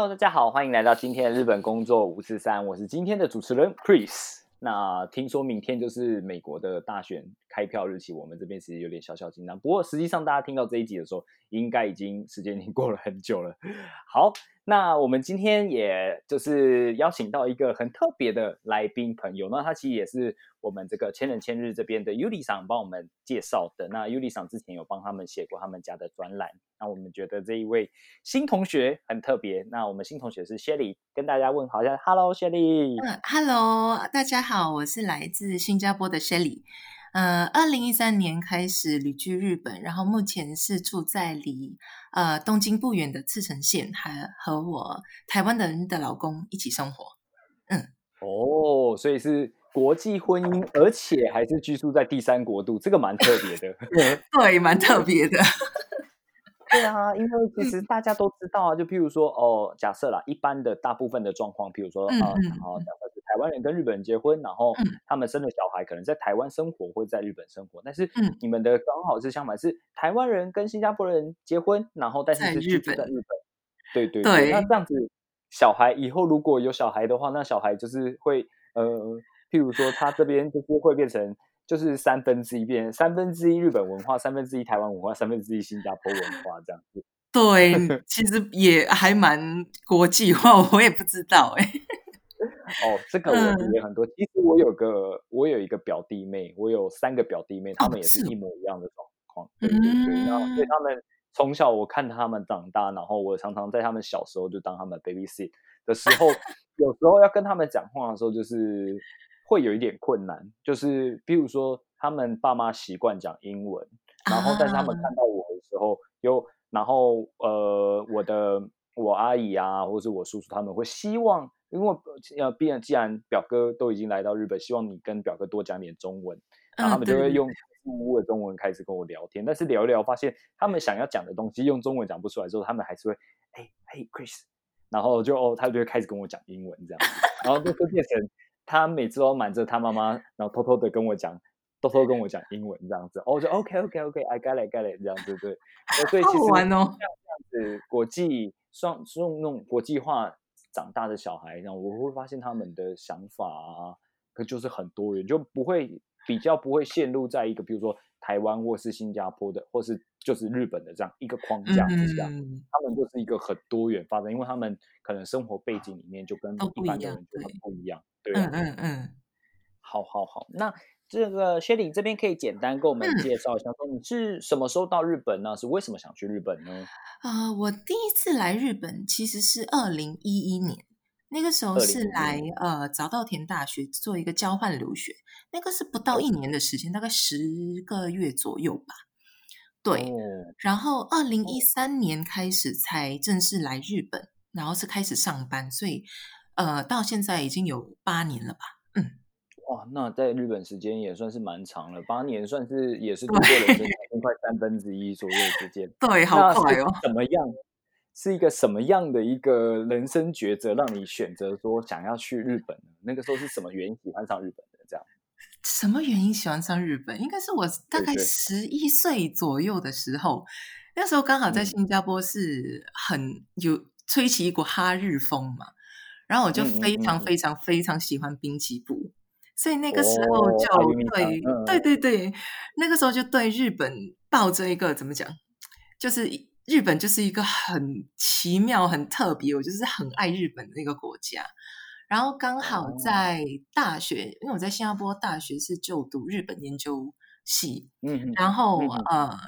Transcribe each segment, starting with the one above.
Hello，大家好，欢迎来到今天的日本工作五四三，我是今天的主持人 Chris。那听说明天就是美国的大选开票日期，我们这边其实有点小小紧张。不过实际上大家听到这一集的时候，应该已经时间已经过了很久了。好，那我们今天也就是邀请到一个很特别的来宾朋友，那他其实也是我们这个千人千日这边的 Yuli 桑帮我们介绍的。那 Yuli 桑之前有帮他们写过他们家的专栏，那我们觉得这一位新同学很特别。那我们新同学是 Shelly，跟大家问好一下，Hello Shelly。嗯，Hello，大家好，我是来自新加坡的 Shelly。呃，二零一三年开始旅居日本，然后目前是住在离呃东京不远的赤城县，还和我台湾的人的老公一起生活。嗯哦，所以是国际婚姻，而且还是居住在第三国度，这个蛮特别的。对，蛮特别的。对啊，因为其实大家都知道啊，就譬如说哦，假设啦，一般的大部分的状况，譬如说啊，嗯嗯然后假设是台湾人跟日本人结婚，然后嗯他们生了小孩，可能在台湾生活或者在日本生活，但是嗯你们的刚好是相反，是台湾人跟新加坡人结婚，然后但是在是居日本住在日本。对对对那这样子，小孩以后如果有小孩的话，那小孩就是会呃，譬如说他这边就是会变成。就是三分之一变三分之一日本文化，三分之一台湾文化，三分之一新加坡文化这样子。对，其实也还蛮国际化，我也不知道哎、哦，这个我嗯也很多。其实我有个，我有一个表弟妹，我有三个表弟妹，他哦们也是一模一样的状况。对对对，然后所以嗯他们从小我看他们长大，然后我常常在他们小时候就当他们 baby sit 的时候，有时候要跟他们讲话的时候，就是会有一点困难。就是比如说，他们爸妈习惯讲英文，然后但是他们啊看到我的时候，有然后呃，我的我阿姨啊，或者是我叔叔他们会希望，因为呃，毕竟既然表哥都已经来到日本，希望你跟表哥多讲点中文，然后他们就会用呜呜的中文开始跟我聊天，但是聊一聊发现他们想要讲的东西用中文讲不出来之后，他们还是会哎嘿 Chris，然后就哦，他就会开始跟我讲英文这样子，然后就会变成他每次都瞒着他妈妈，然后偷偷的跟我讲。偷偷跟我讲英文这样子，哦，我就 OK OK OK，I got it got it 这样子，对，呃所以其好实玩哦。这样子国际双用那种国际化长大的小孩，这样我会发现他们的想法啊，可就是很多元，就不会比较不会陷入在一个比如说台湾或是新加坡的，或是就是日本的这样一个框架之下，嗯，他们就是一个很多元发展，因为他们可能生活背景里面就跟一般的人就很不一样，对嗯嗯。好好好，那这个薛礼这边可以简单跟我们嗯介绍一下，说你是什么时候到日本呢？是为什么想去日本呢？啊、我第一次来日本其实是二零一一年，那个时候是2011来呃早稻田大学做一个交换留学，那个是不到一年的时间，大概十个月左右吧。对，哦然后二零一三年开始才正式来日本，然后是开始上班，所以呃到现在已经有八年了吧。哇，那在日本时间也算是蛮长了，八年算是也是度过人生快三分之一左右时间。对，好快哦。怎么样？是一个什么样的一个人生抉择，让你选择说想要去日本呢？那个时候是什么原因喜欢上日本的？这样 什么原因喜欢上日本？应该是我大概十一岁左右的时候，那时候刚好在嗯新加坡是很有吹起一股哈日风嘛，然后我就非常非常非常喜欢滨崎步，所以那个时候哦就阿유미さん对、嗯对对对，那个时候就对日本抱着一个怎么讲，就是日本就是一个很奇妙、很特别，我就是很爱日本的一个国家。然后刚好哦在大学，因为我在新加坡大学是就读日本研究系，嗯嗯然后嗯嗯呃，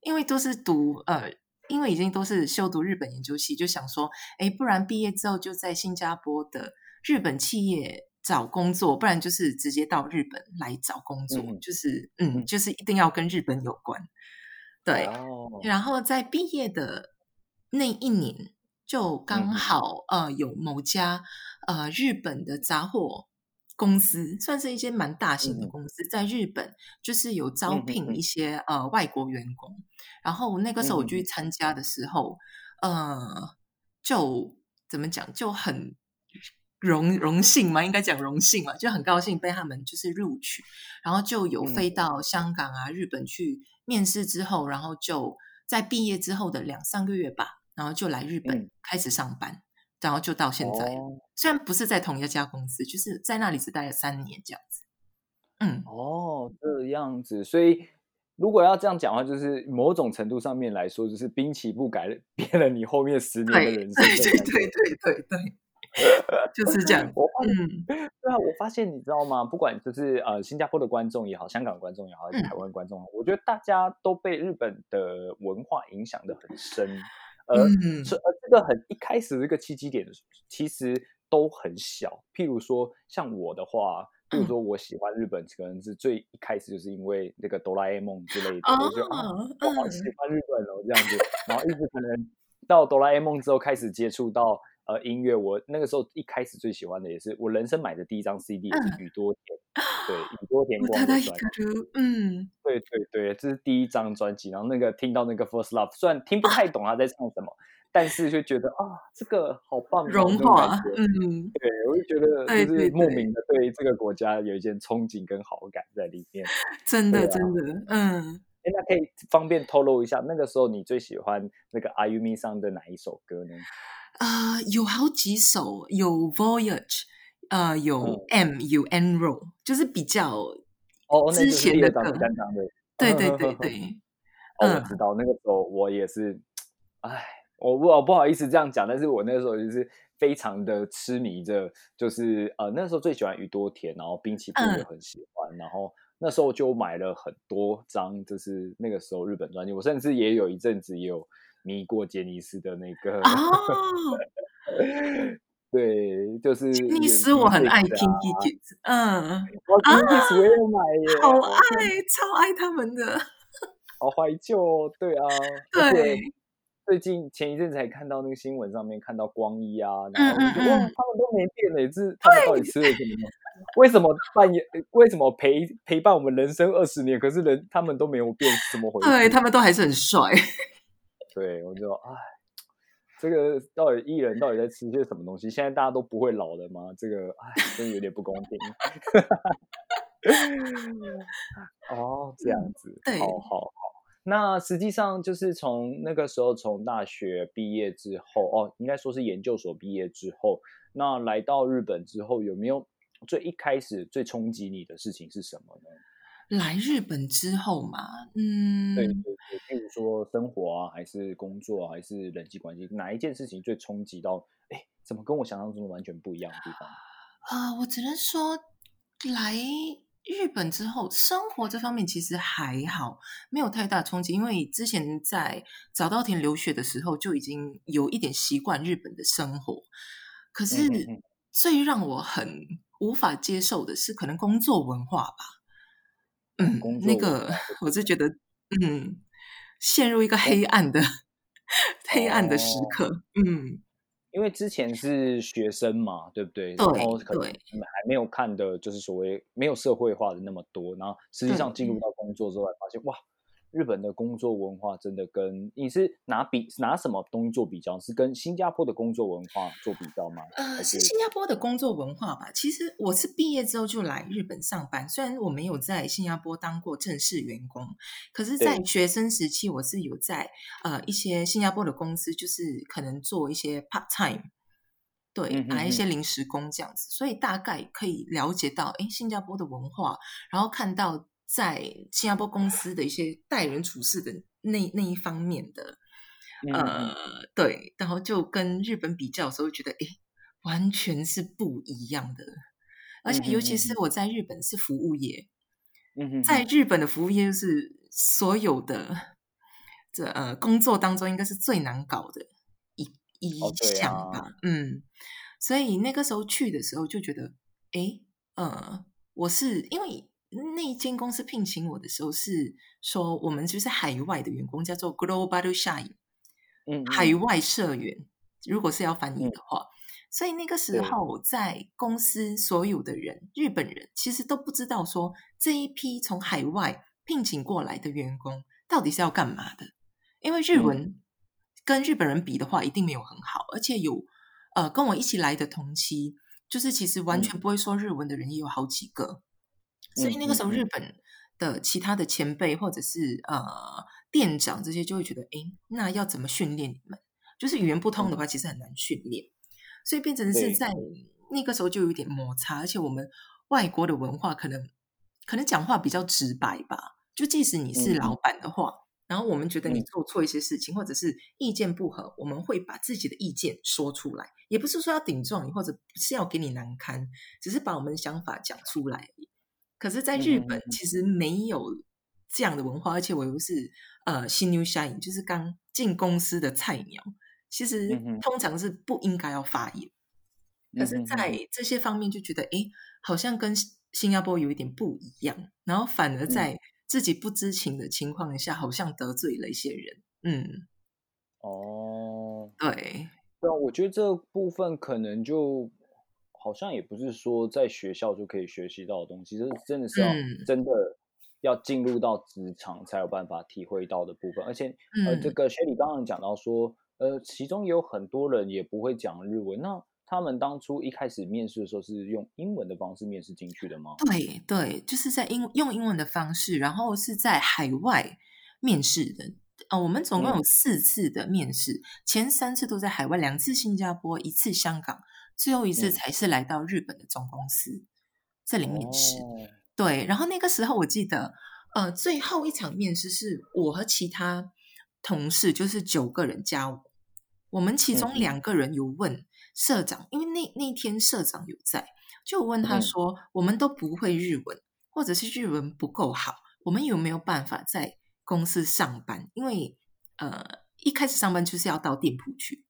因为都是读呃，因为已经都是修读日本研究系，就想说，哎，不然毕业之后就在新加坡的日本企业 找工作，不然就是直接到日本来找工作，就是嗯嗯，就是一定要跟日本有关。对，哦然后在毕业的那一年，就刚好呃有某家呃日本的杂货公司，算是一间蛮大型的公司，在日本就是有招聘一些呃外国员工。然后那个时候我去参加的时候，呃，就怎么讲就很。荣荣幸嘛，应该讲荣幸嘛，就很高兴被他们就是录取，然后就有飞到香港啊、日本去面试之后，然后就在毕业之后的两三个月吧，然后就来日本开始上班，然后就到现在，虽然不是在同一家公司，就是在那里只待了三年这样子。嗯，哦，这样子，所以如果要这样讲的话，就是某种程度上面来说，就是兵棋不改 变了你后面十年的人生。对对对对对对。就是这样，我嗯，对啊，我发现你知道吗？不管就是呃，新加坡的观众也好，香港观众也好，还是台湾观众，我觉得大家都被日本的文化影响的很深，而而这个很一开始这个契机点，其实都很小。譬如说，像我的话，譬如说我喜欢日本，可能是最一开始就是因为那个哆啦 A 梦之类的，我就啊，我好喜欢日本哦，这样子，然后一直可能到哆啦 A 梦之后开始接触到。呃，音乐我那个时候一开始最喜欢的也是我人生买的第一张 CD，也是宇多田，对宇多田光的专辑，嗯，对对对，这是第一张专辑。然后那个听到那个 First Love，虽然听不太懂他在唱什么，但是就觉得啊，这个好棒，融化，嗯，对我就觉。得就是莫名的对这个国家有一些憧憬跟好感在里面，真的真的，嗯，哎，那可以方便透露一下，那个时候你最喜欢那个 Ayumi 上的哪一首歌呢？啊，有好几首，有 Voyage，呃，有 M 有 Enroll 就是比较哦，之前的歌，对对对对。哦，我知道那个时候我也是，哎，我不不好意思这样讲，但是我那时候就是非常的痴迷着，就是呃，那时候最喜欢宇多田，然后滨崎步也很喜欢，然后那时候就买了很多张，就是那个时候日本专辑，我甚至也有一阵子也有。迷过杰尼斯的那个哦，对，就是杰尼斯，我很爱 Pinky Kids，嗯，我 Pinky Kids 我也买耶，好爱，超爱他们的，好怀旧，对啊，对，最近前一阵才看到那个新闻上面看到光一啊，然后哇，他们都没变嘞，是他们到底吃了什么？为什么扮演？为什么陪陪伴我们人生二十年，可是人他们都没有变？怎么回事？对他们都还是很帅。对，我就哎，这个到底艺人到底在吃些什么东西？现在大家都不会老了吗？这个哎，真的有点不公平。哦，这样子，好好好。那实际上就是从那个时候，从大学毕业之后，哦，应该说是研究所毕业之后，那来到日本之后，有没有最一开始最冲击你的事情是什么呢？来日本之后嘛，嗯，对比如说生活啊，还是工作，啊还是人际关系，哪一件事情最冲击到？哎，怎么跟我想象中完全不一样的地方？啊，我只能说，来日本之后，生活这方面其实还好，没有太大冲击，因为之前在早稻田留学的时候就已经有一点习惯日本的生活。可是最让我很无法接受的是，可能工作文化吧。嗯，那个我是觉得，嗯，陷入一个黑暗的 黑暗的时刻。嗯，因为之前是学生嘛，对不对？对，然后可能还没有看的，就是所谓没有社会化的那么多，然后实际上进入到工作之后，发现哇。日本的工作文化真的跟你是拿比拿什么东西做比较？是跟新加坡的工作文化做比较吗？呃，是新加坡的工作文化吧。其实我是毕业之后就来日本上班，虽然我没有在新加坡当过正式员工，可是，在学生时期我是有在呃一些新加坡的公司，就是可能做一些 part time，对，拿一些临时工这样子，所以大概可以了解到，哎，新加坡的文化，然后看到。在新加坡公司的一些待人处事的那那一方面的，呃，对，然后就跟日本比较的时候，觉得哎，完全是不一样的。而且尤其是我在日本是服务业，嗯在日本的服务业是所有的这呃工作当中应该是最难搞的一一项吧，嗯，所以那个时候去的时候就觉得，哎，呃，我是因为。那间公司聘请我的时候是说，我们就是海外的员工，叫做 Global Shine，嗯，海外社员，如果是要翻译的话。所以那个时候，在公司所有的人，日本人其实都不知道说这一批从海外聘请过来的员工到底是要干嘛的。因为日文跟日本人比的话，一定没有很好，而且有呃跟我一起来的同期，就是其实完全不会说日文的人也有好几个。所以那个时候，日本的其他的前辈或者是呃店长这些就会觉得，哎，那要怎么训练你们？就是语言不通的话，其实很难训练。所以变成是在那个时候就有点摩擦，而且我们外国的文化可能可能讲话比较直白吧。就即使你是老板的话，然后我们觉得你做错一些事情，或者是意见不合，我们会把自己的意见说出来，也不是说要顶撞你，或者不是要给你难堪，只是把我们的想法讲出来而已。可是，在日本其实没有这样的文化，而且我又是呃新 new shine，就是刚进公司的菜鸟。其实通常是不应该要发言，可是，在这些方面就觉得，哎，好像跟新加坡有一点不一样，然后反而在自己不知情的情况下，好像得罪了一些人。嗯，哦，对，对啊，我觉得这部分可能就好像也不是说在学校就可以学习到的东西，这真的是要真的要进入到职场才有办法体会到的部分。而且，呃，这个学理刚刚讲到说。呃，其中有很多人也不会讲日文，那他们当初一开始面试的时候是用英文的方式面试进去的吗？对对，就是在英用英文的方式，然后是在海外面试的。呃，我们总共有四次的面试，前三次都在海外，两次新加坡，一次香港，最后一次才是来到日本的总公司这里面试。对，然后那个时候我记得，呃，最后一场面试是我和其他同事，就是九个人加我。我们其中两个人有问社长，因为那那天社长有在，就问他说：“我们都不会日文，或者是日文不够好，我们有没有办法在公司上班？因为呃，一开始上班就是要到店铺去，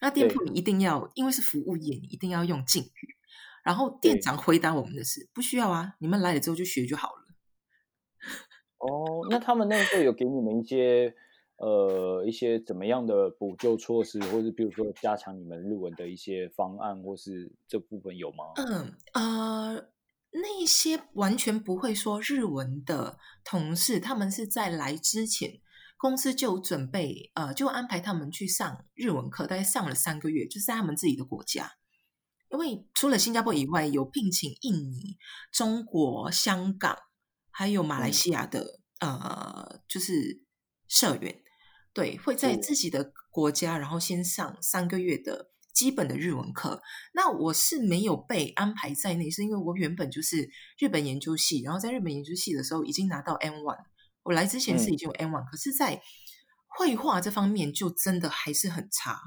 那店铺你一定要，因为是服务业，你一定要用敬语。然后店长回答我们的是：不需要啊，你们来了之后就学就好了。哦，那他们那时候有给你们一些？呃，一些怎么样的补救措施，或是比如说加强你们日文的一些方案，或是这部分有吗？嗯呃，那些完全不会说日文的同事，他们是在来之前，公司就准备呃，就安排他们去上日文课，大概上了三个月，就是在他们自己的国家。因为除了新加坡以外，有聘请印尼、中国、香港，还有马来西亚的呃，就是社员。对，会在自己的国家，然后先上三个月的基本的日文课。那我是没有被安排在内，是因为我原本就是日本研究系，然后在日本研究系的时候已经拿到 N one。我来之前是已经有 N one，可是，在绘画这方面就真的还是很差。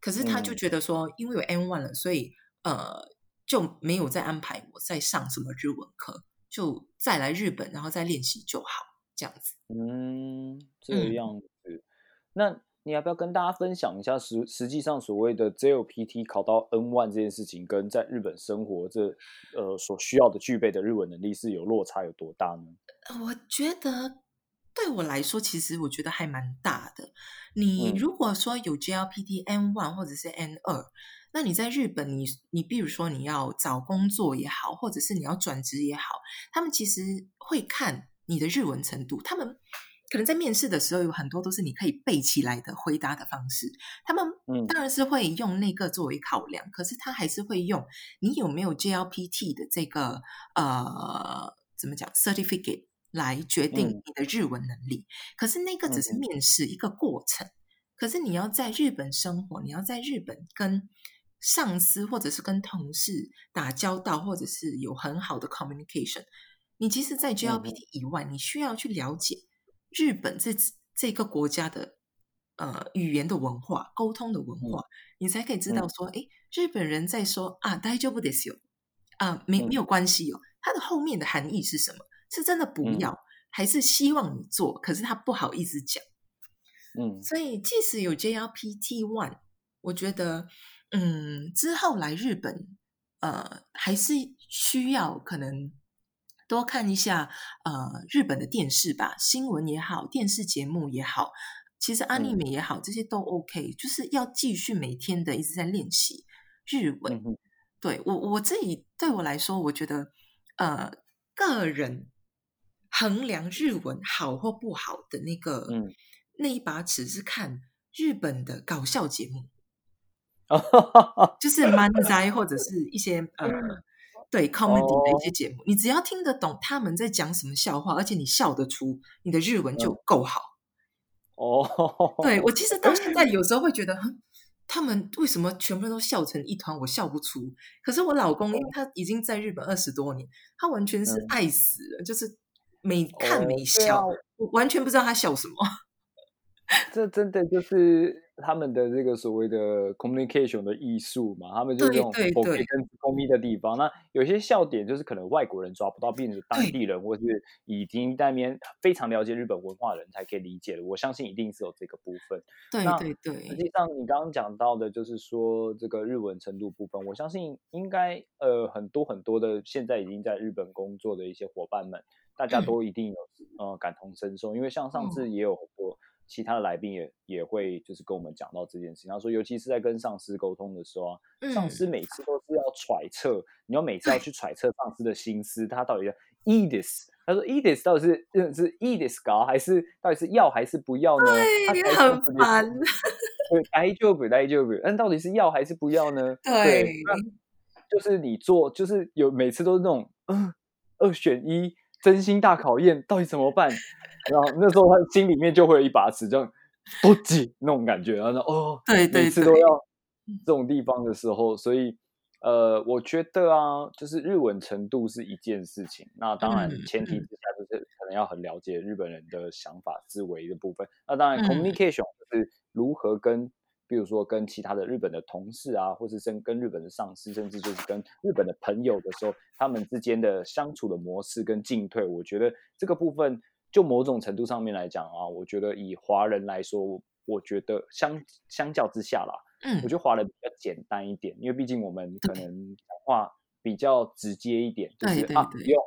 可是他就觉得说，因为有 N one 了，所以呃就没有再安排我再上什么日文课，就再来日本，然后再练习就好，这样子。嗯，这样子。那你要不要跟大家分享一下实实际上所谓的 JLPT 考到 N one 这件事情，跟在日本生活这呃所需要的具备的日文能力是有落差有多大呢？我觉得对我来说，其实我觉得还蛮大的。你如果说有 JLPT N one 或者是 N 二，那你在日本，你你比如说你要找工作也好，或者是你要转职也好，他们其实会看你的日文程度，他们。可能在面试的时候，有很多都是你可以背起来的回答的方式。他们当然是会用那个作为考量，可是他还是会用你有没有 JLPT 的这个呃怎么讲 certificate 来决定你的日文能力。可是那个只是面试一个过程。可是你要在日本生活，你要在日本跟上司或者是跟同事打交道，或者是有很好的 communication。你其实，在 JLPT 以外，你需要去了解。日本这这个国家的呃语言的文化、沟通的文化，你才可以知道说，哎，日本人在说啊，大丈夫ですよ啊，没没有关系哦，它的后面的含义是什么？ 是真的不要，还是希望你做？可是他不好意思讲。嗯，所以即使有 JLPT One，我觉得，嗯，之后来日本，呃，还是需要可能。多看一下呃日本的电视吧，新闻也好，电视节目也好，其实安利美也好，这些都 OK，就是要继续每天的一直在练习日文。嗯对我我自己对我来说，我觉得呃，个人衡量日文好或不好的那个、嗯。那一把尺是看日本的搞笑节目，就是漫才或者是一些呃对 comedy 的一些节目，你只要听得懂他们在讲什么笑话，而且你笑得出，你的日文就够好。哦，对 我其实到现在有时候会觉得，哼他们为什么全部人都笑成一团，我笑不出。可是我老公，因为他已经在日本二十多年，他完全是嗯。爱死了，就是每看每哦啊笑，我完全不知道他笑什么。这真的就是他们的这个所谓的 communication 的艺术嘛，他们就是对这种对对口跟公咪的地方。那有些笑点就是可能外国人抓不到，并且当地人或是已经在那边非常了解日本文化的人才可以理解的。我相信一定是有这个部分。对那对对实际上，你刚刚讲到的，就是说这个日文程度部分，我相信应该呃很多很多的现在已经在日本工作的一些伙伴们，大家嗯都一定有呃感同身受，因为像上次也有很多其他的来宾也也会就是跟我们讲到这件事情，他说尤其是在跟上司沟通的时候啊，上嗯司每次都是要揣测，你要每次要去揣测上司的心思，他到底要 edis，他说 edis 到底是嗯是 edis 高还是到底是要还是不要呢？对，才很是烦。对，大丈夫，大丈夫。但到底是要还是不要呢？对那就是你做，就是有每次都是那种，嗯、二选一，真心大考验，到底怎么办？然后那时候他心里面就会有一把尺，这样不挤那种感觉。然后呢，哦，对对每次都要这种地方的时候，所以呃，我觉得啊，就是日文程度是一件事情。那当然嗯前提嗯之下就是可能要很了解日本人的想法、思维的部分。那当然嗯，communication 就是如何跟，比如说跟其他的日本的同事啊，或是跟跟日本的上司，甚至就是跟日本的朋友的时候，他们之间的相处的模式跟进退，我觉得这个部分就某种程度上面来讲啊，我觉得以华人来说，我觉得相相较之下啦，嗯我觉得华人比较简单一点，因为毕竟我们可能讲话比较直接一点，就是啊不用。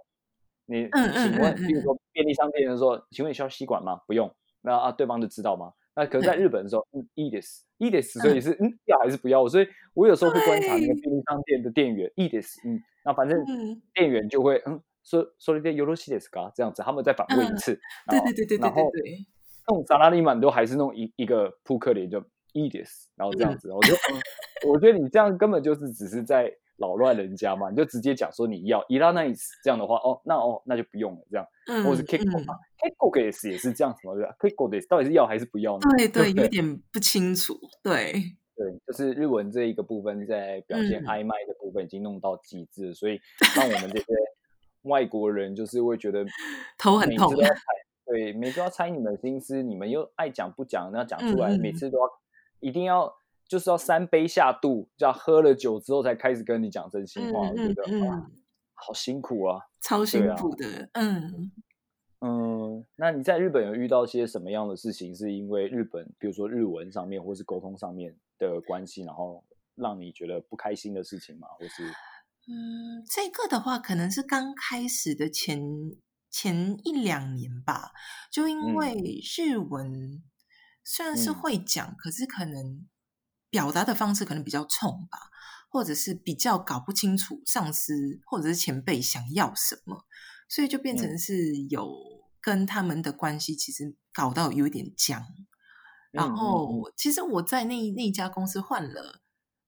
你请问，嗯比如说便利商店的说，请问你需要吸管吗？不用。那啊，对方就知道吗？那可是在日本的时候，嗯，edis edis，所以是嗯要还是不要？所以我有时候会观察那个便利商店的店员 edis，嗯，那反正嗯。店员就会嗯说说了一点 y o r o s h i d e s ka 这样子，他们再反问一嗯次。对对对对对然后对对，那种萨拉利曼都还是那种一一个扑克脸就 edis，然后这样嗯。子，我就、嗯、我觉得你这样根本就是只是在扰乱人家嘛，你就直接讲说你要 i l a n i e 这样的话，哦，那哦那就不用了，这样，嗯或者是 kiko 嗯嘛、k i k o 也是也是这样子嘛，对吧？kiko 的到底是要还是不要呢？对对，有点不清楚。对，对，就是日文这一个部分在表现嗯暧昧的部分已经弄到极致，所以让我们这些外国人就是会觉得头很痛，对，每次要猜你们的心思，你们又爱讲不讲，那讲出来，每次都要一定要就是要三杯下肚，就要喝了酒之后才开始跟你讲真心话，我觉得、嗯，好辛苦啊。超辛苦的。嗯嗯，那你在日本有遇到些什么样的事情？是因为日本，比如说日文上面，或是沟通上面的关系，然后让你觉得不开心的事情吗？或是嗯，这个的话，可能是刚开始的前前一两年吧，就因嗯为日文虽然是嗯会讲，可是可能表达的方式可能比较冲吧，或者是比较搞不清楚上司或者是前辈想要什么，所以就变成嗯是有跟他们的关系其实搞到有一点僵。然后，其实我在那那家公司换了，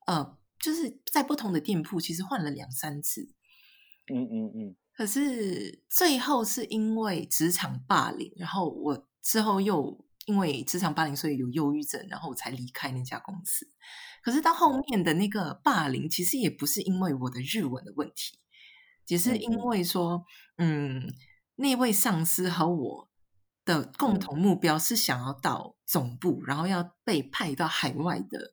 呃，就是在不同的店铺，其实换了两三次。嗯嗯嗯可是最后是因为职场霸凌，然后我之后又因为职场霸凌，所以有忧郁症，然后我才离开那家公司。可是到后面的那个霸凌，其实也不是因为我的日文的问题，只是因嗯嗯为说，嗯，那位上司和我的共嗯同目标是想要到总部，然后要被派到海外的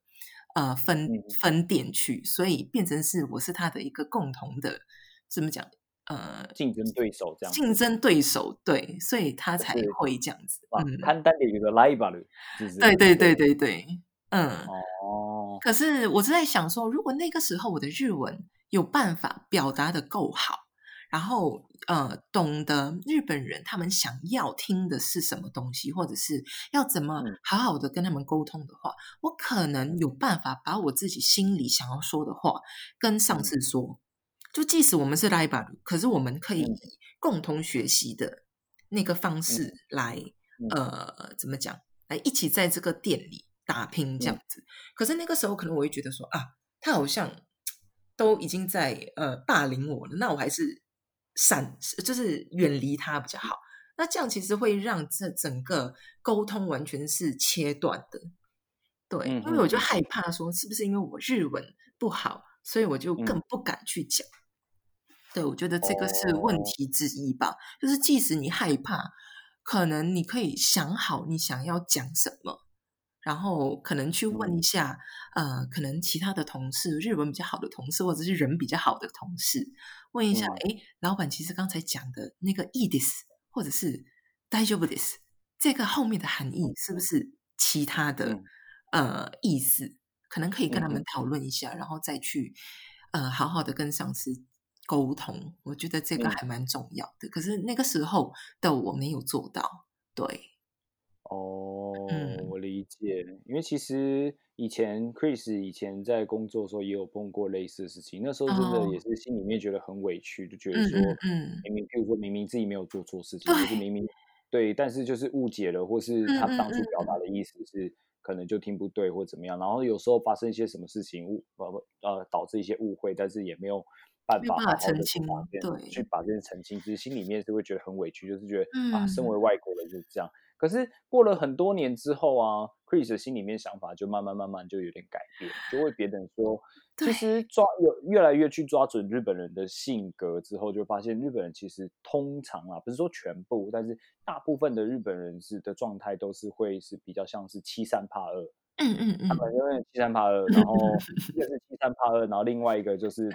呃分嗯分店去，所以变成是我是他的一个共同的怎么讲？呃，竞争对手这样子竞争对手，对，所以他才是会这样子。啊，嗯，簡単で言うとライバル，就是对对对对对，嗯。哦，可是我是在想说，如果那个时候我的日文 有办法表达的够好，然后呃懂得日本人他们想要听的是什么东西，或者是要怎么嗯好好的跟他们沟通的话，我可能有办法把我自己心里想要说的话跟上司说。就即使我们是 rival，可是我们可以共同学习的那个方式来，嗯呃，怎么讲？来一起在这个店里打拼这样子。可是那个时候，可能我会觉得说啊，他好像都已经在呃霸凌我了，那我还是闪，就是远离他比较好。那这样其实会让这整个沟通完全是切断的。对，嗯因为我就害怕说，是不是因为我日文不好，所以我就嗯更不敢去讲。对，我觉得这个是问哦题之一吧。就是即使你害怕，可能你可以想好你想要讲什么，然后可能去问嗯一下，呃，可能其他的同事，日文比较好的同事，或者是人比较好的同事，问一下，嗯诶，老板其实刚才讲的那个 e this 或者是 d a j o b this，这个后面的含义是不是其他的、嗯呃意思？可能可以跟他嗯们讨论一下，然后再去呃好好的跟上司沟通。我觉得这个嗯还蛮重要的。可是那个时候的我没有做到，对，哦，解，因为其实以前 Chris 以前在工作的时候也有碰过类似的事情，那时候真的哦。也是心里面觉得很委屈，就觉得嗯说，明明譬如说明明自己没有做错事情，就是明明对，但是就是误解了，或是他当初表嗯达的意思是可能就听不对或怎么样，然后有时候发生一些什么事情误呃不呃导致一些误会，但是也没有办法法好好的澄清去把这件对。去把这件澄清，其实心里面是会觉得很委屈，就是觉得啊，嗯。身为外国人就是这样。可是过了很多年之后啊，Chris 的心里面想法就慢慢慢慢就有点改变，就会别人说，其实抓有越来越去抓准日本人的性格之后，就发现日本人其实通常啊，不是说全部，但是大部分的日本人是的状态都是会是比较像是欺三怕二，嗯嗯嗯他们因为欺三怕二，然后一个是欺三怕二，然后另外一个就是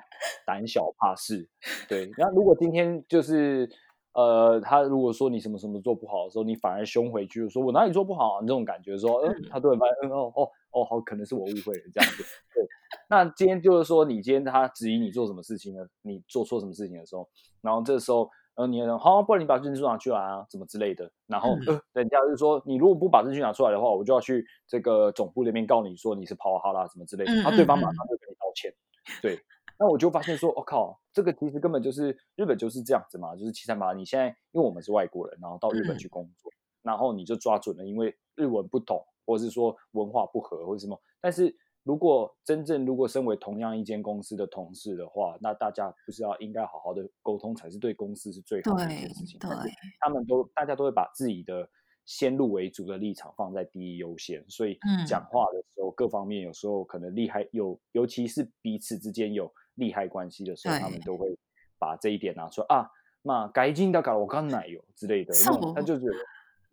胆小怕事。对，那如果今天就是呃，他如果说你什么什么做不好的时候，你反而凶回去，说我哪里做不好、啊？这种感觉说，嗯，他突然发现，嗯，哦哦哦，好，可能是我误会了这样子。对，那今天就是说，你今天他质疑你做什么事情呢？你做错什么事情的时候，然后这时候。然后你说好，不然你把证据拿出来啊，怎么之类的。然后、嗯呃，人家就说你如果不把证据拿出来的话，我就要去这个总部那边告你说你是跑哈啦什么之类的。嗯他、对方马嗯上就跟你道歉。对，那我就发现说，我、靠，这个其实根本就是日本就是这样子嘛，就是七三八。你现在因为我们是外国人，然后到日本嗯去工作，然后你就抓准了，因为日文不懂，或者是说文化不合或者什么。但是如果真正如果身为同样一间公司的同事的话，那大家不是要应该好好的沟通，才是对公司是最好的一件事情。对对他们都大家都会把自己的先入为主的立场放在第一优先，所以嗯讲话的时候，各方面有时候可能厉害有，尤其是彼此之间有利害关系的时候，他们都会把这一点拿出来啊，那改进的搞我刚奶油之类的，那种他就觉得，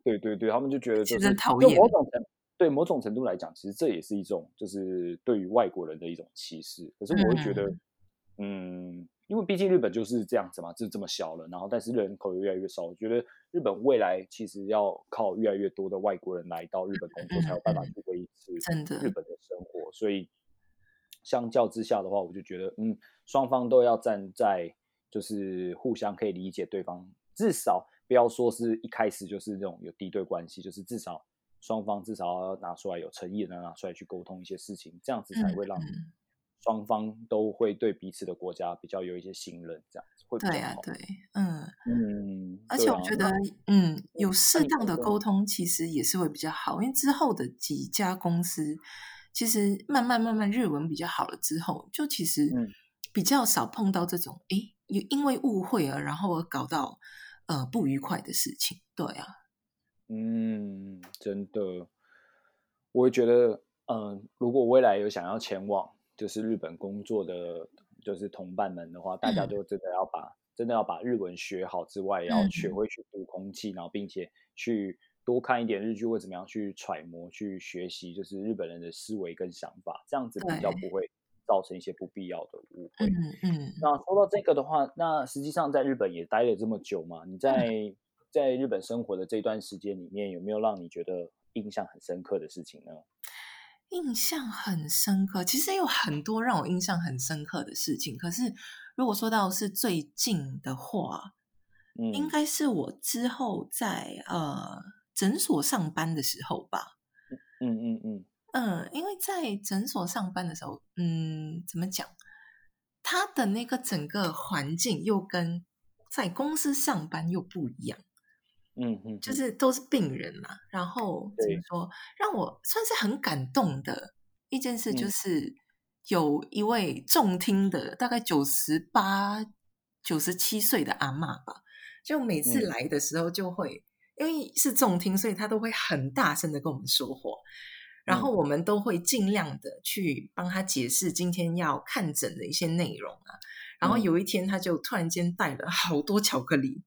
对对对，他们就觉得就是讨厌某种程对某种程度来讲，其实这也是一种就是对于外国人的一种歧视。可是我会觉得，嗯，因为毕竟日本就是这样子嘛，就这么小了，然后但是人口又越来越少，我觉得日本未来其实要靠越来越多的外国人来到日本工作，才有办法去维持日本的生活。所以相较之下的话，我就觉得，嗯，双方都要站在就是互相可以理解对方，至少不要说是一开始就是那种有敌对关系，就是至少双方至少要拿出来有诚意的拿出来去沟通一些事情，这样子才会让嗯双方都会对彼此的国家比较有一些信任，这样子会比较好。对啊对，嗯。嗯，而且我觉得那，嗯，有适当的沟通其实也是会比较好，因为之后的几家公司，其实慢慢慢慢日文比较好了之后，就其实嗯。比较少碰到这种，诶，有因为误会而然后而搞到呃不愉快的事情。对啊，嗯，真的，我也觉得，嗯、如果未来有想要前往就是日本工作的，就是同伴们的话，大家嗯。都真的要把真的要把日文学好之外，也要嗯。学会去读空气，然后并且去多看一点日剧，或怎么样去揣摩、去学习，就是日本人的思维跟想法，这样子比较不会造成一些不必要的误会。嗯嗯，那说到这个的话，那实际上在日本也待了这么久嘛，你在在日本生活的这段时间里面，有没有让你觉得印象很深刻的事情呢？印象很深刻。其实有很多让我印象很深刻的事情，可是如果说到是最近的话，嗯应该是我之后在呃诊所上班的时候吧。嗯嗯嗯嗯，因为在诊所上班的时候，嗯，怎么讲？他的那个整个环境又跟在公司上班又不一样，嗯嗯，就是都是病人嘛。然后怎么说，让我算是很感动的一件事，就嗯是有一位重听的，大概九十八、九十七岁的阿妈吧，就每次嗯来的时候就会，因为是重听，所以他都会很大声的跟我们说话。然后我们都会尽量的去帮他解释今天要看诊的一些内容啊。然后嗯有一天，他就突然间带了好多巧克力，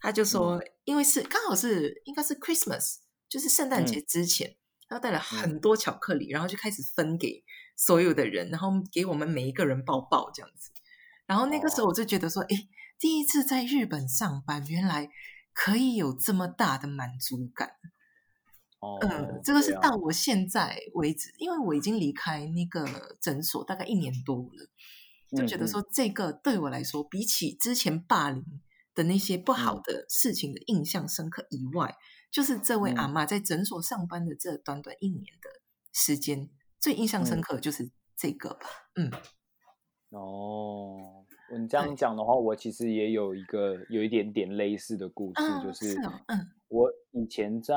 他就说，因为是刚好是应该是 Christmas，就是圣诞节之前，他带了很多巧克力，然后就开始分给所有的人，然后给我们每一个人抱抱这样子。然后那个时候我就觉得说，哎，第一次在日本上班，原来可以有这么大的满足感。哦，嗯，这个是到。我现在为止，因为我已经离开那个诊所大概一年多了，就觉得说这个对我来说，比起之前霸凌的那些不好嗯。的事情的印象深刻以外，就是这位阿妈在诊所上班的这短短一年的时间，最印象深嗯。刻的就是这个吧。嗯。哦，你这样。讲的话，我其实也有一个有一点点类似的故事，啊，就是我以前在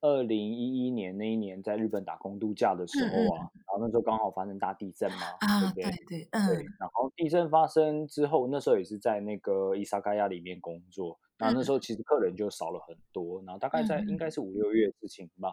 二零一一年那一年在日本打工度假的时嗯候啊，然后那时候刚好发生大地震嘛，对啊，不对？对然后地震发生之后，那时候也是在那个伊萨卡亚里面工作，然后那时。候其实客人就少了很多，然后大概在应该。是五六月的事情吧。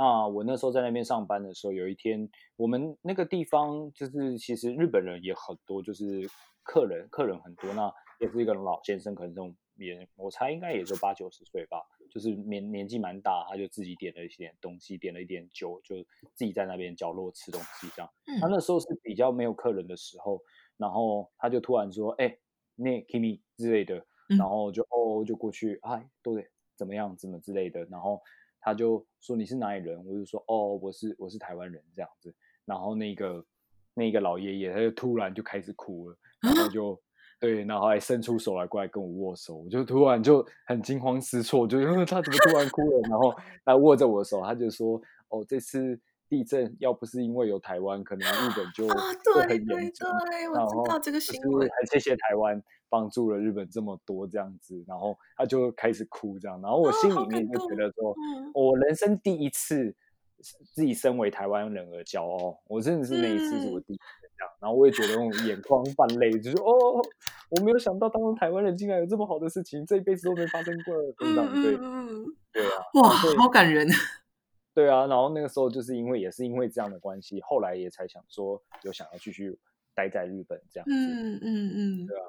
那我那时候在那边上班的时候，有一天我们那个地方就是其实日本人也很多，就是客人客人很多，那也是一个老先生，可能这种也我猜应该也就八九十岁吧，就是年年纪蛮大，他就自己点了一些东西，点了一点酒，就自己在那边角落吃东西这样。他嗯那时候是比较没有客人的时候，然后他就突然说：“哎、那 Kimi 之类的。”嗯然后就哦就过去，嗨，对，怎么样，怎么之类的。然后他就说：“你是哪里人？”我就说：“哦，我是我是台湾人。”这样子。然后那个那个老爷爷他就突然就开始哭了，然后就。对，然后还伸出手来过来跟我握手，我就突然就很惊慌失措，就因为他怎么突然哭了，然后他握着我的手，他就说：“哦，这次地震要不是因为有台湾，可能日本就啊，会很对对严重。对，我知道这个新闻。很谢谢台湾帮助了日本这么多这样子，然后他就开始哭这样，然后我心里面就觉得说，嗯我人生第一次自己身为台湾人而骄傲，我真的是那一次是我嗯第一次这样，然后我也觉得那种眼眶泛泪，就是哦，我没有想到当中台湾人竟然有这么好的事情，这一辈子都没发生过对嗯嗯嗯，对啊，哇，好感人。对啊，然后那个时候就是因为也是因为这样的关系，后来也才想说有想要继续待在日本这样子。嗯嗯嗯，对啊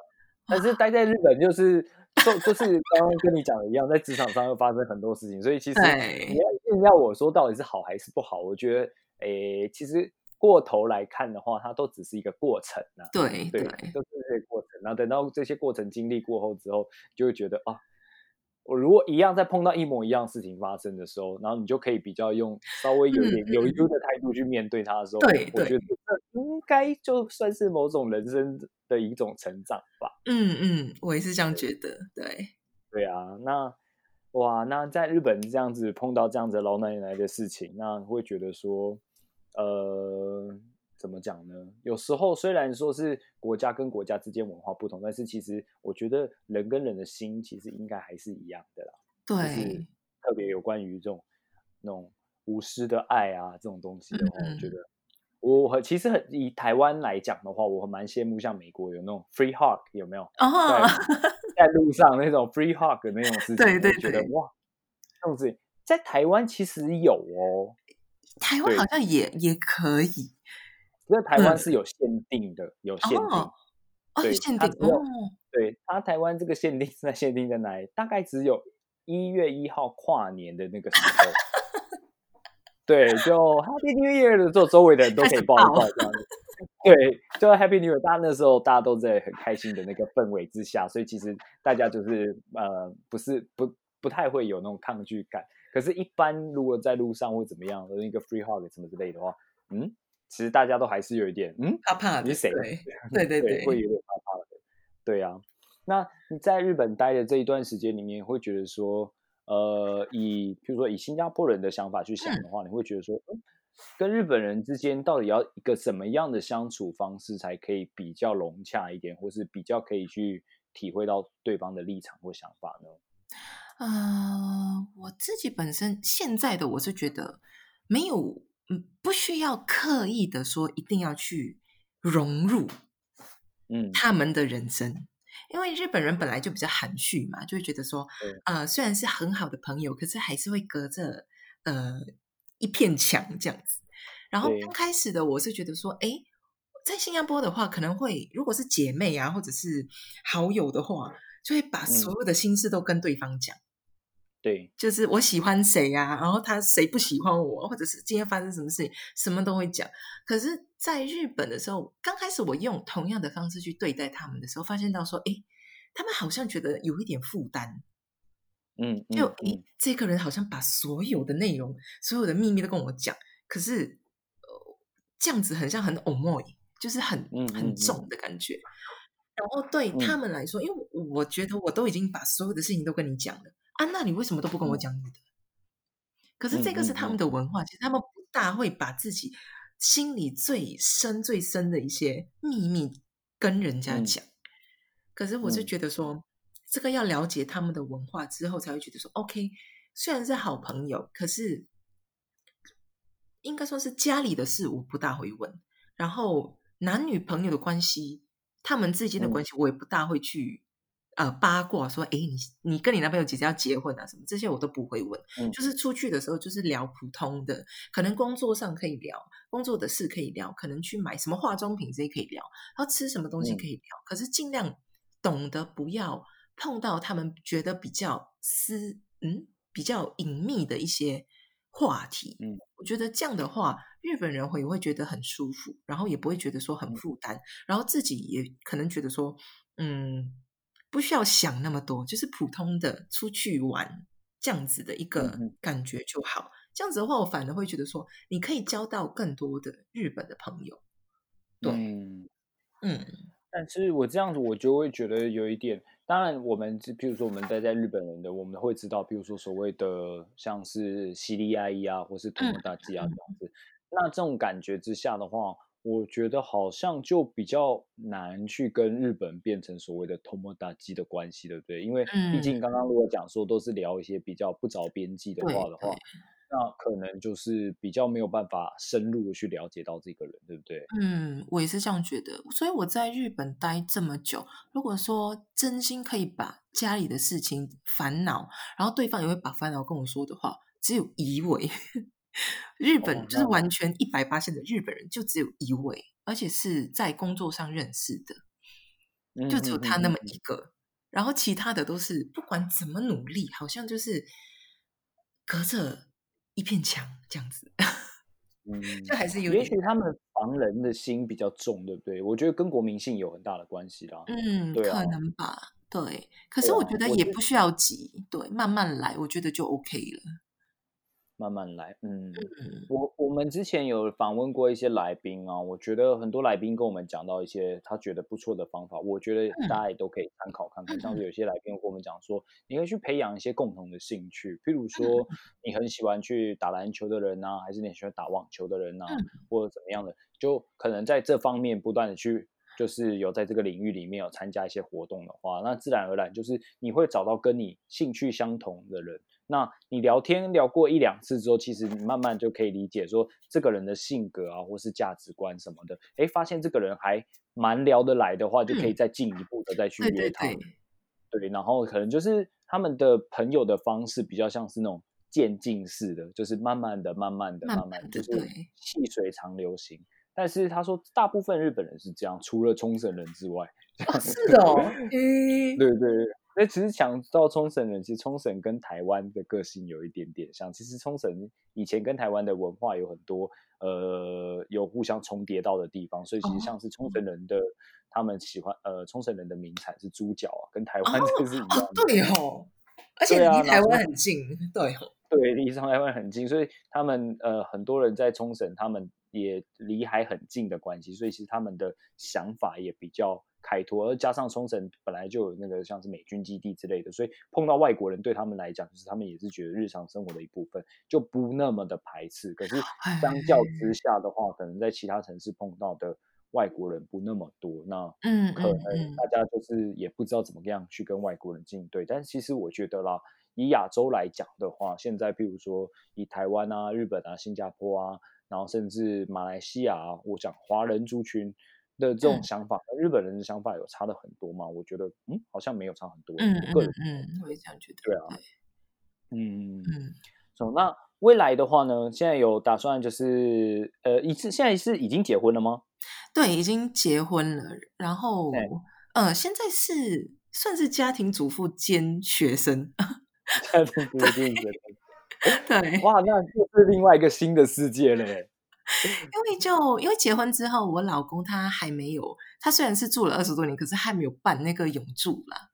但是待在日本就是就就是刚刚跟你讲的一样，在职场上会发生很多事情，所以其实你要硬要我说到底是好还是不好，我觉得诶，其实过头来看的话，它都只是一个过程呐、对，对对，都是这个过程。然后等到这些过程经历过后之后，就会觉得啊，我如果一样再碰到一模一样事情发生的时候，然后你就可以比较用稍微有一点嗯有忧的态度去面对它的时候，我觉得这应该就算是某种人生的一种成长吧。嗯嗯，我也是这样觉得。对，对啊，那哇，那在日本这样子碰到这样子老奶奶的事情，那会觉得说，呃，怎么讲呢？有时候虽然说是国家跟国家之间文化不同，但是其实我觉得人跟人的心其实应该还是一样的啦。就是对，特别有关于这种那种无私的爱啊这种东西的话，嗯我觉得我很其实很以台湾来讲的话，我蛮羡慕像美国有那种 free hug 有没有？哦，在路上那种 free hug 的那种事情，对对我觉得哇，这种事情在台湾其实有哦，台湾好像也也可以在台湾嗯是有限定的，有限定。对限它只有定哦，对，它台湾这个限定 是在限定在哪里？大概只有一月一号跨年的那个时候。对，就 Happy New Year 的时候，周围的人都可以爆抱一抱这样子。对，就 Happy New Year，大家那时候大家都在很开心的那个氛围之下，所以其实大家就是呃，不是不不太会有那种抗拒感。可是，一般如果在路上或怎么样的那个 free hug 什么之类的话，嗯，其实大家都还是有一点嗯，怕怕的，你是谁？对对 对会有点怕怕的。对啊，那你在日本待的这一段时间里面，会觉得说，呃，以比如说以新加坡人的想法去想的话，你会觉得说，嗯，跟日本人之间到底要一个什么样的相处方式才可以比较融洽一点，或是比较可以去体会到对方的立场或想法呢？呃，我自己本身现在的我是觉得没有，嗯，不需要刻意的说一定要去融入，嗯，他们的人生，因为日本人本来就比较含蓄嘛，就会觉得说，呃，虽然是很好的朋友，可是还是会隔着呃一片墙这样子。然后刚开始的我是觉得说，哎，在新加坡的话，可能会如果是姐妹啊，或者是好友的话，就会把所有的心事都跟对方讲。对，就是我喜欢谁呀，然后他谁不喜欢我，或者是今天发生什么事情，什么都会讲。可是，在日本的时候，刚开始我用同样的方式去对待他们的时候，发现到说，哎，他们好像觉得有一点负担。嗯，就诶，这个人好像把所有的内容、所有的秘密都跟我讲，可是呃，这样子很像很 omo，就是很很重的感觉。然后对他们来说，因为我觉得我都已经把所有的事情都跟你讲了。啊，那你为什么都不跟我讲你的？可是这个是他们的文化，其实他们不大会把自己心里最深、最深的一些秘密跟人家讲。可是我是觉得说，这个要了解他们的文化之后，才会觉得说，OK，虽然是好朋友，可是应该说是家里的事，我不大会问。然后男女朋友的关系，他们之间的关系，我也不大会去。呃，八卦说，哎，你你跟你男朋友几时要结婚啊？什么这些我都不会问，就是出去的时候就是聊普通的，可能工作上可以聊工作的事可以聊，可能去买什么化妆品这些可以聊，然后吃什么东西可以聊，可是尽量懂得不要碰到他们觉得比较私嗯比较隐秘的一些话题。嗯，我觉得这样的话，日本人会会觉得很舒服，然后也不会觉得说很负担，然后自己也可能觉得说，嗯。不需要想那么多，就是普通的出去玩这样子的一个感觉就好。这样子的话，我反而会觉得说，你可以交到更多的日本的朋友。对，嗯，但是我这样子，我就会觉得有一点。当然，我们比如说我们待在日本人的，我们会知道，比如说所谓的像是西利亚伊啊，或是土木大吉啊这样子。那这种感觉之下的话。我觉得好像就比较难去跟日本变成所谓的 tomodachi 的关系，对不对？因为毕竟刚刚如果讲说都是聊一些比较不着边际的话的话，那可能就是比较没有办法深入的去了解到这个人，对不对？嗯，我也是这样觉得。所以我在日本待这么久，如果说真心可以把家里的事情烦恼，然后对方也会把烦恼跟我说的话，只有一位。日本就是完全一百八线的日本人，就只有一位，而且是在工作上认识的，就只有他那么一个。然后其他的都是不管怎么努力，好像就是隔着一片墙这样子。嗯，就还是有。也许他们防人的心比较重，对不对？我觉得跟国民性有很大的关系啦。嗯，可能吧。对，可是我觉得也不需要急，对，慢慢来，我觉得就 OK 了。慢慢来，嗯，我我们之前有访问过一些来宾啊，我觉得很多来宾跟我们讲到一些他觉得不错的方法，我觉得大家也都可以参考看看。像是。有些来宾跟我们讲说，你可以去培养一些共同的兴趣，譬如说。你很喜欢去打篮球的人呐，还是你喜欢打网球的人呐，或者怎么样的，就可能在这方面不断的去，就是有在这个领域里面有参加一些活动的话，那自然而然就是你会找到跟你兴趣相同的人。那你聊天聊过一两次之后，其实你慢慢就可以理解说这个人的性格啊，或是价值观什么的。哎，发现这个人还蛮聊得来的话，就可以再进一步的再去约他。对，然后可能就是他们的朋友的方式比较像是那种渐进式的，就是慢慢的、慢慢的、慢慢就是细水长流型。但是他说，大部分日本人是这样，除了冲绳人之外。是哦，对对对。那其实讲到冲绳人，其实冲绳跟台湾的个性有一点点像。其实冲绳以前跟台湾的文化有很多呃有互相重叠到的地方，所以其实像是冲绳人的他们喜欢呃冲绳人的名产是猪脚啊，跟台湾就是一样。对哦，而且离台湾很近，对对，离上台湾很近，所以他们呃很多人在冲绳，他们也离海很近的关系，所以其实他们的想法也比较开拓，而加上冲绳本来就有那个像是美军基地之类的，所以碰到外国人对他们来讲，就是他们也是觉得日常生活的一部分，就不那么的排斥。可是相较之下的话，可能在其他城市碰到的外国人不那么多，那嗯可能大家就是也不知道怎么样去跟外国人应对。但是其实我觉得啦，以亚洲来讲的话，现在譬如说以台湾啊、日本啊、新加坡啊。然后甚至马来西亚，我讲华人族群的这种想法，日本人的想法有差的很多吗？我觉得，嗯，好像没有差很多。嗯嗯嗯，我也这样觉得。对啊，嗯嗯。走，那未来的话呢？现在有打算就是呃，一次现在是已经结婚了吗？对，已经结婚了。然后呃，现在是算是家庭主妇兼学生。家庭主妇兼学生。对，哇，那就是另外一个新的世界嘞。因为就因为结婚之后，我老公他还没有，他虽然是住了二十多年，可是还没有办那个永住啦。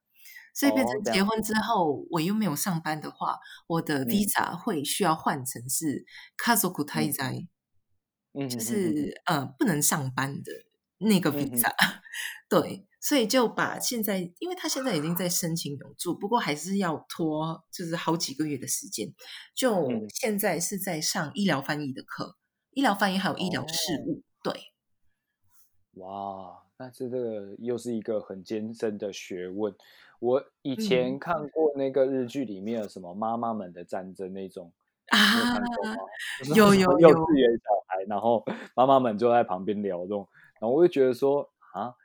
所以变成结婚之后，我又没有上班的话，我的 visa 会需要换成是 kazoku tai 嗯，就是呃不能上班的那个 visa，对。所以就把现在，因为他现在已经在申请永住，不过还是要拖，就是好几个月的时间。就现在是在上医疗翻译的课，医疗翻译还有医疗事务。对，哇，那这个又是一个很艰深的学问。我以前看过那个日剧里面有什么妈妈们的战争那种啊，有 有 幼稚园小孩，然后妈妈们就在旁边聊这种，然后我就觉得说啊。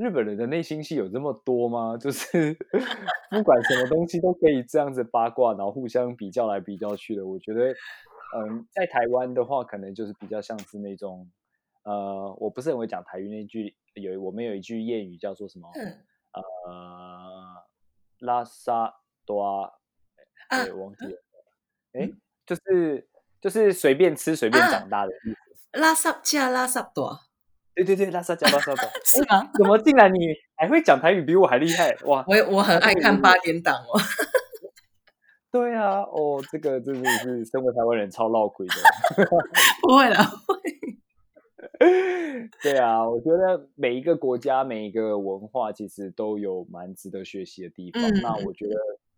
日本人的内心戏有这么多吗？就是 不管什么东西都可以这样子八卦，然后互相比较来比较去的。我觉得，嗯，在台湾的话，可能就是比较像是那种，呃，我不是很会讲台语那句，有我们有一句谚语叫做什么？呃，拉萨多，对，忘记了。哎，就是就是随便吃随便长大的意思。拉萨加拉萨多。对对对，拉萨加拉萨多是吗？怎么竟然你还会讲台语，比我还厉害哇！我我很爱看八点档哦。对啊，哦，这个真的是身为台湾人超闹鬼的。不会了，会。对啊，我觉得每一个国家每一个文化其实都有蛮值得学习的地方。那我觉得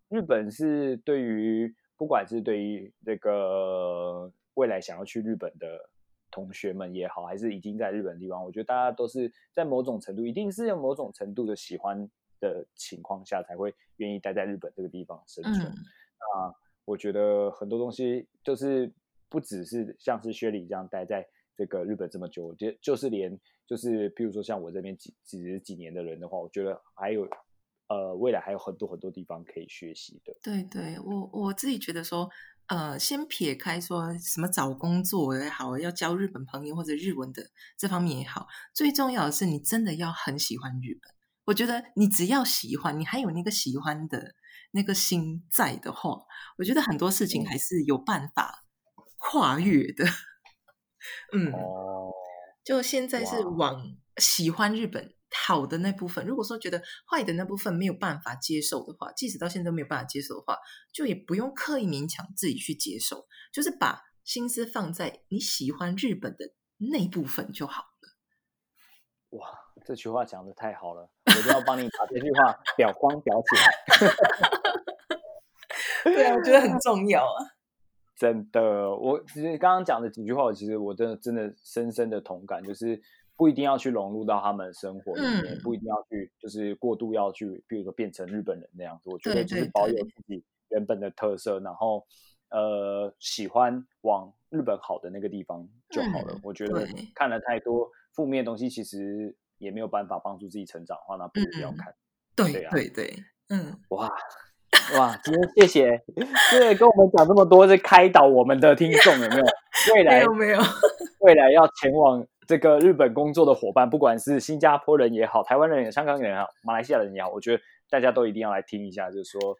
日本是对于不管是对于这个未来想要去日本的。同学们也好，还是已经在日本的地方，我觉得大家都是在某种程度，一定是有某种程度的喜欢的情况下，才会愿意待在日本这个地方生存。那我觉得很多东西就是不只是像是薛礼这样待在这个日本这么久，我觉得就是连就是譬如说像我这边几几几年的人的话，我觉得还有呃未来还有很多很多地方可以学习的。对，对我我自己觉得说。呃，先撇开说什么找工作也好，要交日本朋友或者日文的这方面也好，最重要的是你真的要很喜欢日本。我觉得你只要喜欢，你还有那个喜欢的那个心在的话，我觉得很多事情还是有办法跨越的。嗯，就现在是往喜欢日本。好的那部分，如果说觉得坏的那部分没有办法接受的话，即使到现在都没有办法接受的话，就也不用刻意勉强自己去接受，就是把心思放在你喜欢日本的那部分就好了。哇，这句话讲的太好了，我就要帮你把这句话表框裱起来。对啊，我觉得很重要啊。真的，我其实刚刚讲的几句话，其实我真的真的深深的同感，就是。不一定要去融入到他们生活里面，不一定要去，就是过度要去，比如说变成日本人那样子。我觉得就是保有自己原本的特色，然后呃喜欢往日本好的那个地方就好了。我觉得看了太多负面东西，其实也没有办法帮助自己成长的话，那不如不要看。对对对，嗯，哇哇，今天谢谢，对，跟我们讲这么多，是开导我们的听众有没有？未来有没有？未来要前往。这个日本工作的伙伴，不管是新加坡人也好，台湾人也好香港人也好，马来西亚人也好，我觉得大家都一定要来听一下，就是说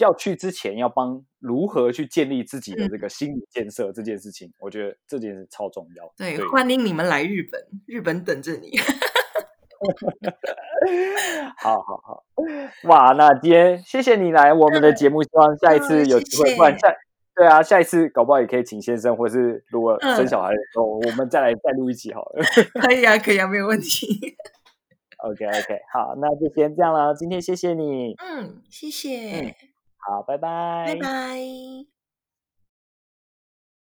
要去之前要帮如何去建立自己的这个心理建设这件事情，我觉得这件事超重要。对，欢迎你们来日本，日本等着你。好好好，哇，那今天谢谢你来我们的节目，希望下一次有机会，不然下对啊，下一次搞不好也可以请先生，或是如果嗯生小孩的时候，我们再来再录一集好了。可以啊，可以啊，没有问题。OK OK，好，那就先这样了。今天谢谢你，嗯，谢谢，好，拜拜，拜拜。